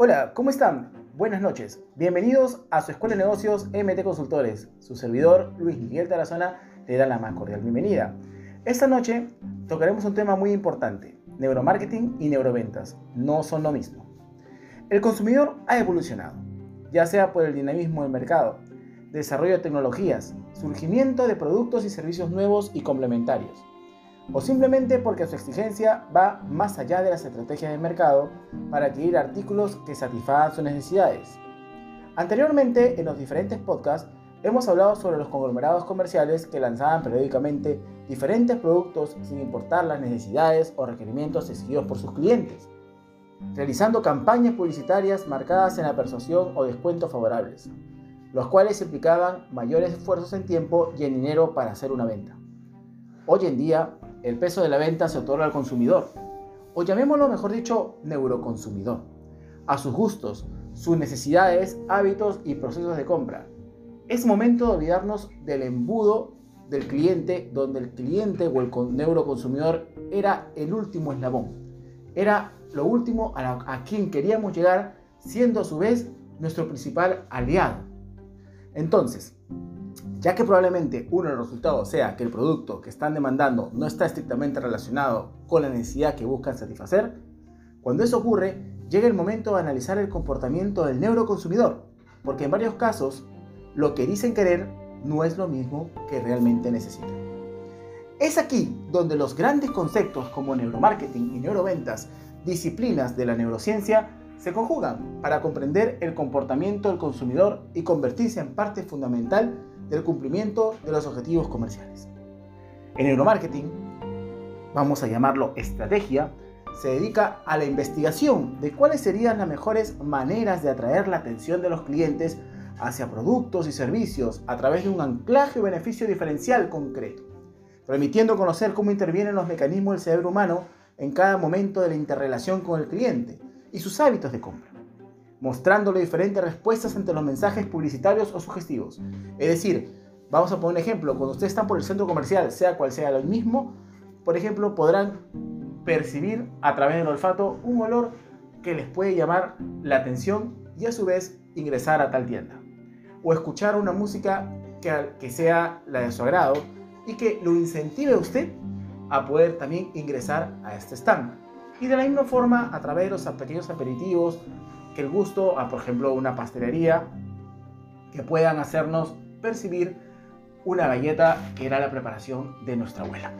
Hola, ¿cómo están? Buenas noches. Bienvenidos a su Escuela de Negocios MT Consultores. Su servidor, Luis Miguel Tarazona, le da la más cordial bienvenida. Esta noche tocaremos un tema muy importante. Neuromarketing y neuroventas no son lo mismo. El consumidor ha evolucionado, ya sea por el dinamismo del mercado, desarrollo de tecnologías, surgimiento de productos y servicios nuevos y complementarios, o simplemente porque su exigencia va más allá de las estrategias del mercado para adquirir artículos que satisfagan sus necesidades. Anteriormente, en los diferentes podcasts, hemos hablado sobre los conglomerados comerciales que lanzaban periódicamente diferentes productos sin importar las necesidades o requerimientos exigidos por sus clientes, realizando campañas publicitarias marcadas en la persuasión o descuentos favorables, los cuales implicaban mayores esfuerzos en tiempo y en dinero para hacer una venta. Hoy en día, el peso de la venta se otorga al consumidor, o llamémoslo mejor dicho, neuroconsumidor, a sus gustos, sus necesidades, hábitos y procesos de compra. Es momento de olvidarnos del embudo del cliente, donde el cliente o el neuroconsumidor era el último eslabón, era lo último a, a quien queríamos llegar, siendo a su vez nuestro principal aliado. Entonces, ya que probablemente uno de los resultados sea que el producto que están demandando no está estrictamente relacionado con la necesidad que buscan satisfacer, cuando eso ocurre, llega el momento de analizar el comportamiento del neuroconsumidor, porque en varios casos lo que dicen querer no es lo mismo que realmente necesitan. Es aquí donde los grandes conceptos como neuromarketing y neuroventas, disciplinas de la neurociencia, se conjugan para comprender el comportamiento del consumidor y convertirse en parte fundamental del cumplimiento de los objetivos comerciales. En neuromarketing, vamos a llamarlo estrategia, se dedica a la investigación de cuáles serían las mejores maneras de atraer la atención de los clientes hacia productos y servicios a través de un anclaje o beneficio diferencial concreto, permitiendo conocer cómo intervienen los mecanismos del cerebro humano en cada momento de la interrelación con el cliente y sus hábitos de compra mostrándole diferentes respuestas ante los mensajes publicitarios o sugestivos. Es decir, vamos a poner un ejemplo, cuando ustedes están por el centro comercial, sea cual sea el mismo, por ejemplo, podrán percibir a través del olfato un olor que les puede llamar la atención y a su vez ingresar a tal tienda. O escuchar una música que, que sea la de su agrado y que lo incentive a usted a poder también ingresar a este stand. Y de la misma forma, a través de los pequeños aperitivos el gusto a, por ejemplo, una pastelería que puedan hacernos percibir una galleta que era la preparación de nuestra abuela.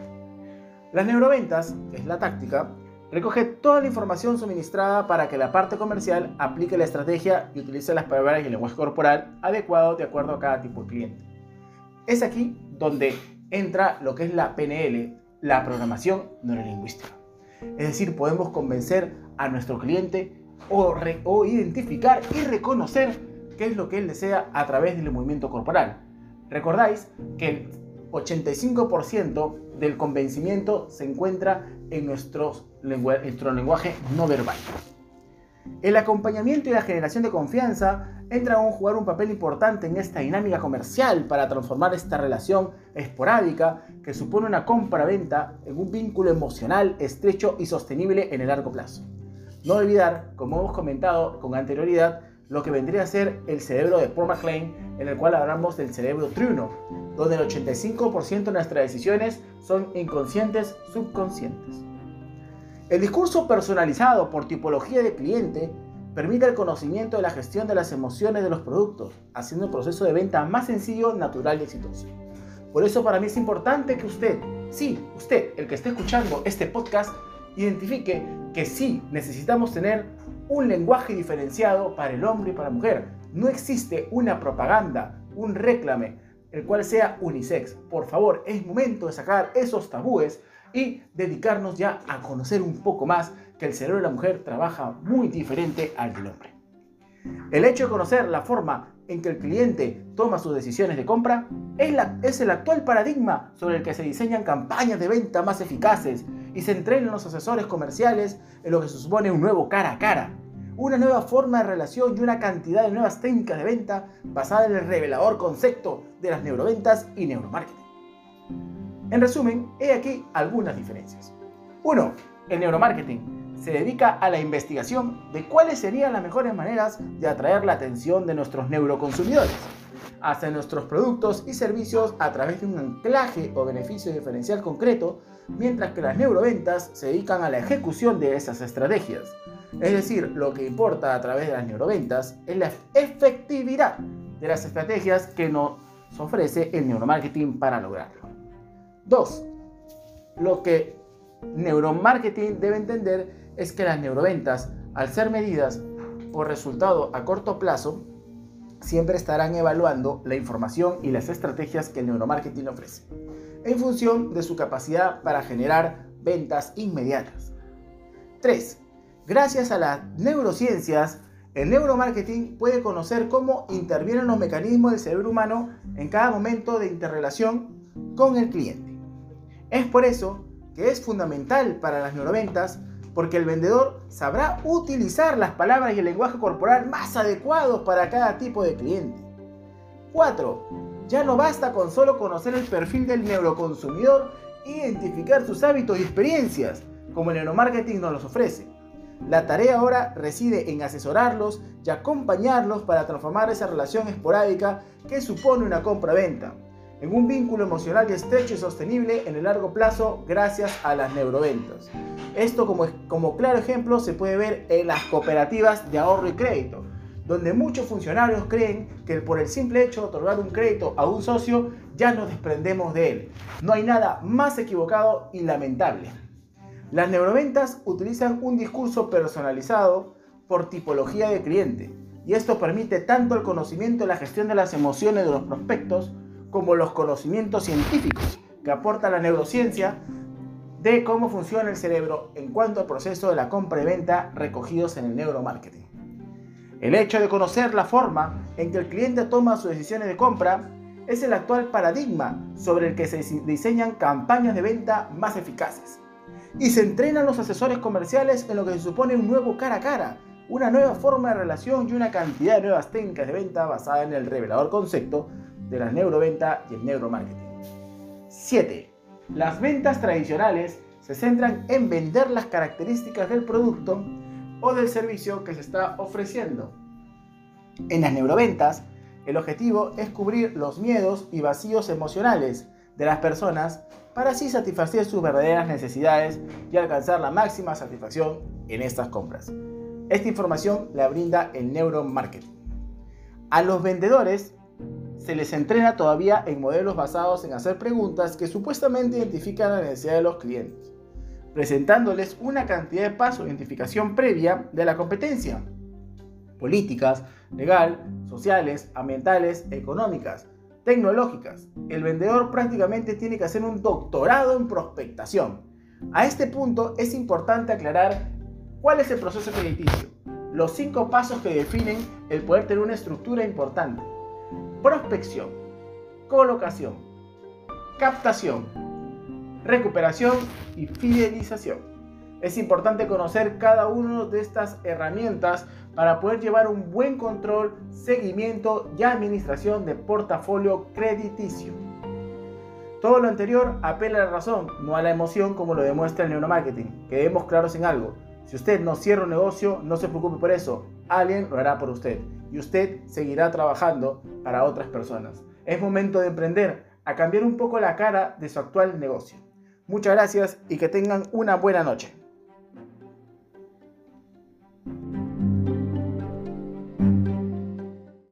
Las neuroventas, es la táctica, recoge toda la información suministrada para que la parte comercial aplique la estrategia y utilice las palabras y el lenguaje corporal adecuado de acuerdo a cada tipo de cliente. Es aquí donde entra lo que es la PNL, la programación neurolingüística. Es decir, podemos convencer a nuestro cliente o, identificar y reconocer qué es lo que él desea a través del movimiento corporal. Recordáis que el 85% del convencimiento se encuentra en nuestro lenguaje no verbal. El acompañamiento y la generación de confianza entran a jugar un papel importante en esta dinámica comercial para transformar esta relación esporádica que supone una compra-venta en un vínculo emocional estrecho y sostenible en el largo plazo. No olvidar, como hemos comentado con anterioridad, lo que vendría a ser el cerebro de Paul McLean, en el cual hablamos del cerebro triuno, donde el 85% de nuestras decisiones son inconscientes subconscientes. El discurso personalizado por tipología de cliente permite el conocimiento de la gestión de las emociones de los productos, haciendo el proceso de venta más sencillo, natural y exitoso. Por eso para mí es importante que usted, sí, usted, el que esté escuchando este podcast, identifique que sí necesitamos tener un lenguaje diferenciado para el hombre y para la mujer. No existe una propaganda, un reclame, el cual sea unisex. Por favor, es momento de sacar esos tabúes y dedicarnos ya a conocer un poco más que el cerebro de la mujer trabaja muy diferente al del hombre. El hecho de conocer la forma en que el cliente toma sus decisiones de compra es, la, es el actual paradigma sobre el que se diseñan campañas de venta más eficaces y se entrenan los asesores comerciales en lo que se supone un nuevo cara a cara, una nueva forma de relación y una cantidad de nuevas técnicas de venta basada en el revelador concepto de las neuroventas y neuromarketing. En resumen, he aquí algunas diferencias. 1. El neuromarketing se dedica a la investigación de cuáles serían las mejores maneras de atraer la atención de nuestros neuroconsumidores hacia nuestros productos y servicios a través de un anclaje o beneficio diferencial concreto, mientras que las neuroventas se dedican a la ejecución de esas estrategias. Es decir, lo que importa a través de las neuroventas es la efectividad de las estrategias que nos ofrece el neuromarketing para lograrlo. 2. Lo que neuromarketing debe entender es que las neuroventas, al ser medidas por resultado a corto plazo, siempre estarán evaluando la información y las estrategias que el neuromarketing ofrece, en función de su capacidad para generar ventas inmediatas. 3. Gracias a las neurociencias, el neuromarketing puede conocer cómo intervienen los mecanismos del cerebro humano en cada momento de interrelación con el cliente. Es por eso que es fundamental para las neuroventas porque el vendedor sabrá utilizar las palabras y el lenguaje corporal más adecuados para cada tipo de cliente. 4. Ya no basta con solo conocer el perfil del neuroconsumidor identificar sus hábitos y experiencias, como el neuromarketing nos los ofrece. La tarea ahora reside en asesorarlos y acompañarlos para transformar esa relación esporádica que supone una compra-venta en un vínculo emocional estrecho y sostenible en el largo plazo gracias a las neuroventas. Esto como claro ejemplo se puede ver en las cooperativas de ahorro y crédito, donde muchos funcionarios creen que por el simple hecho de otorgar un crédito a un socio ya nos desprendemos de él. No hay nada más equivocado y lamentable. Las neuroventas utilizan un discurso personalizado por tipología de cliente y esto permite tanto el conocimiento y la gestión de las emociones de los prospectos como los conocimientos científicos que aporta la neurociencia de cómo funciona el cerebro en cuanto al proceso de la compra y venta recogidos en el neuromarketing. El hecho de conocer la forma en que el cliente toma sus decisiones de compra es el actual paradigma sobre el que se diseñan campañas de venta más eficaces. Y se entrenan los asesores comerciales en lo que se supone un nuevo cara a cara, una nueva forma de relación y una cantidad de nuevas técnicas de venta basada en el revelador concepto de la neuroventa y el neuromarketing. 7. Las ventas tradicionales se centran en vender las características del producto o del servicio que se está ofreciendo. En las neuroventas, el objetivo es cubrir los miedos y vacíos emocionales de las personas para así satisfacer sus verdaderas necesidades y alcanzar la máxima satisfacción en estas compras. Esta información la brinda el neuromarketing. A los vendedores se les entrena todavía en modelos basados en hacer preguntas que supuestamente identifican la necesidad de los clientes, presentándoles una cantidad de pasos de identificación previa de la competencia, políticas, legal, sociales, ambientales, económicas, tecnológicas. El vendedor prácticamente tiene que hacer un doctorado en prospectación. A este punto es importante aclarar cuál es el proceso crediticio, los cinco pasos que definen el poder tener una estructura importante prospección, colocación, captación, recuperación y fidelización. Es importante conocer cada una de estas herramientas para poder llevar un buen control, seguimiento y administración de portafolio crediticio. Todo lo anterior apela a la razón, no a la emoción como lo demuestra el neuromarketing. Quedemos claros en algo. Si usted no cierra un negocio, no se preocupe por eso. Alguien lo hará por usted y usted seguirá trabajando para otras personas. Es momento de emprender a cambiar un poco la cara de su actual negocio. Muchas gracias y que tengan una buena noche.